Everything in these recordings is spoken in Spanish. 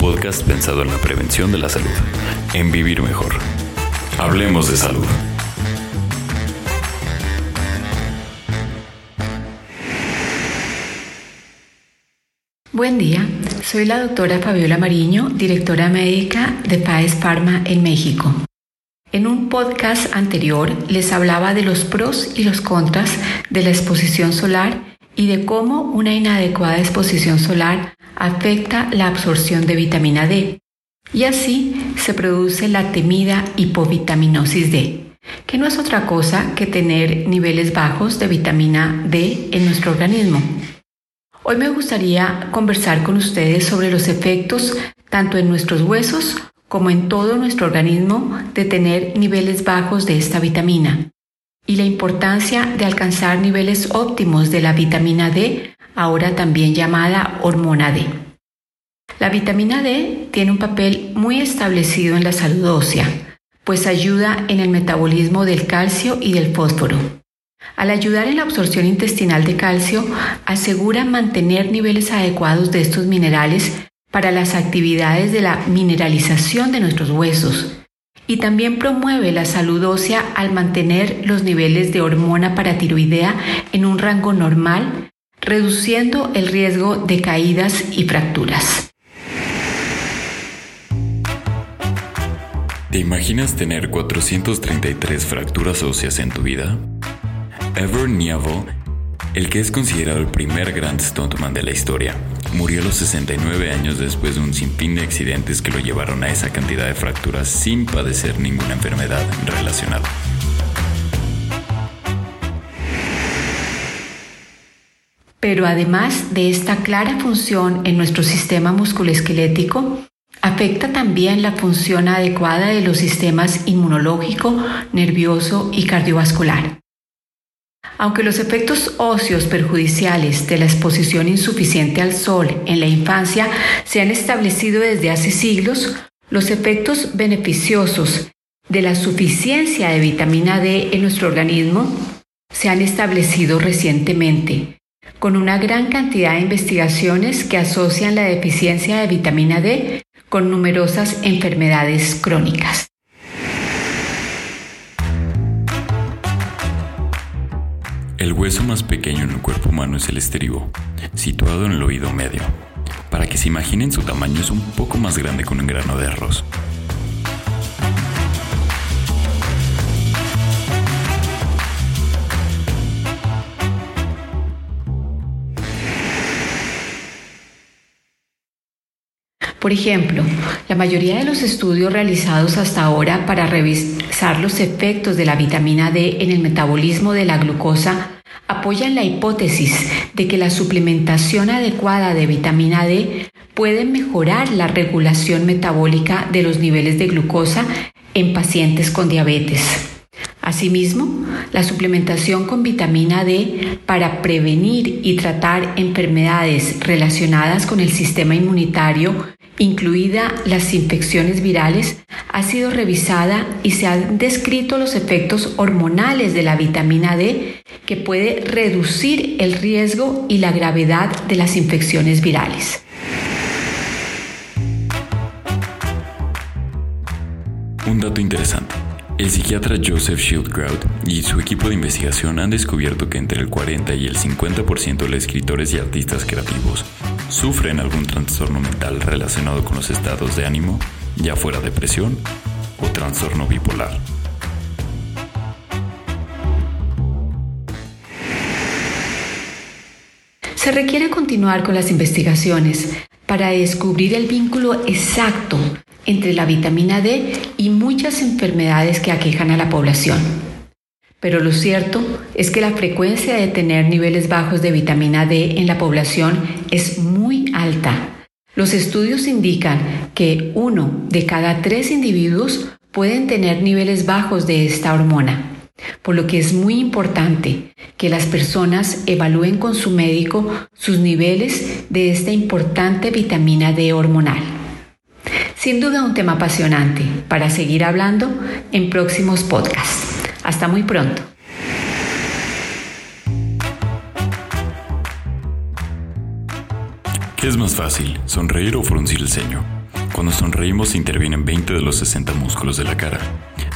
Podcast pensado en la prevención de la salud, en vivir mejor. Hablemos de salud. Buen día, soy la doctora Fabiola Mariño, directora médica de PAES Pharma en México. En un podcast anterior les hablaba de los pros y los contras de la exposición solar y de cómo una inadecuada exposición solar afecta la absorción de vitamina D. Y así se produce la temida hipovitaminosis D, que no es otra cosa que tener niveles bajos de vitamina D en nuestro organismo. Hoy me gustaría conversar con ustedes sobre los efectos tanto en nuestros huesos como en todo nuestro organismo de tener niveles bajos de esta vitamina y la importancia de alcanzar niveles óptimos de la vitamina D, ahora también llamada hormona D. La vitamina D tiene un papel muy establecido en la salud ósea, pues ayuda en el metabolismo del calcio y del fósforo. Al ayudar en la absorción intestinal de calcio, asegura mantener niveles adecuados de estos minerales para las actividades de la mineralización de nuestros huesos y también promueve la salud ósea al mantener los niveles de hormona paratiroidea en un rango normal, reduciendo el riesgo de caídas y fracturas. ¿Te imaginas tener 433 fracturas óseas en tu vida? Ever Nievo, el que es considerado el primer gran stuntman de la historia, murió a los 69 años después de un sinfín de accidentes que lo llevaron a esa cantidad de fracturas sin padecer ninguna enfermedad relacionada. Pero además de esta clara función en nuestro sistema musculoesquelético, afecta también la función adecuada de los sistemas inmunológico, nervioso y cardiovascular. Aunque los efectos óseos perjudiciales de la exposición insuficiente al sol en la infancia se han establecido desde hace siglos, los efectos beneficiosos de la suficiencia de vitamina D en nuestro organismo se han establecido recientemente, con una gran cantidad de investigaciones que asocian la deficiencia de vitamina D con numerosas enfermedades crónicas. El hueso más pequeño en el cuerpo humano es el estribo, situado en el oído medio. Para que se imaginen su tamaño es un poco más grande que un grano de arroz. Por ejemplo, la mayoría de los estudios realizados hasta ahora para revisar los efectos de la vitamina D en el metabolismo de la glucosa apoyan la hipótesis de que la suplementación adecuada de vitamina D puede mejorar la regulación metabólica de los niveles de glucosa en pacientes con diabetes. Asimismo, la suplementación con vitamina D para prevenir y tratar enfermedades relacionadas con el sistema inmunitario incluida las infecciones virales, ha sido revisada y se han descrito los efectos hormonales de la vitamina D que puede reducir el riesgo y la gravedad de las infecciones virales. Un dato interesante. El psiquiatra Joseph Schildkraut y su equipo de investigación han descubierto que entre el 40 y el 50% de los escritores y artistas creativos sufren algún trastorno mental relacionado con los estados de ánimo, ya fuera depresión o trastorno bipolar. Se requiere continuar con las investigaciones para descubrir el vínculo exacto entre la vitamina D y muchas enfermedades que aquejan a la población. Pero lo cierto es que la frecuencia de tener niveles bajos de vitamina D en la población es muy alta, Los estudios indican que uno de cada tres individuos pueden tener niveles bajos de esta hormona, por lo que es muy importante que las personas evalúen con su médico sus niveles de esta importante vitamina D hormonal. Sin duda un tema apasionante para seguir hablando en próximos podcasts. Hasta muy pronto. ¿Qué es más fácil, sonreír o fruncir el ceño? Cuando sonreímos intervienen 20 de los 60 músculos de la cara.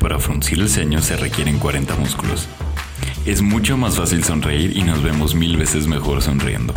Para fruncir el ceño se requieren 40 músculos. Es mucho más fácil sonreír y nos vemos mil veces mejor sonriendo.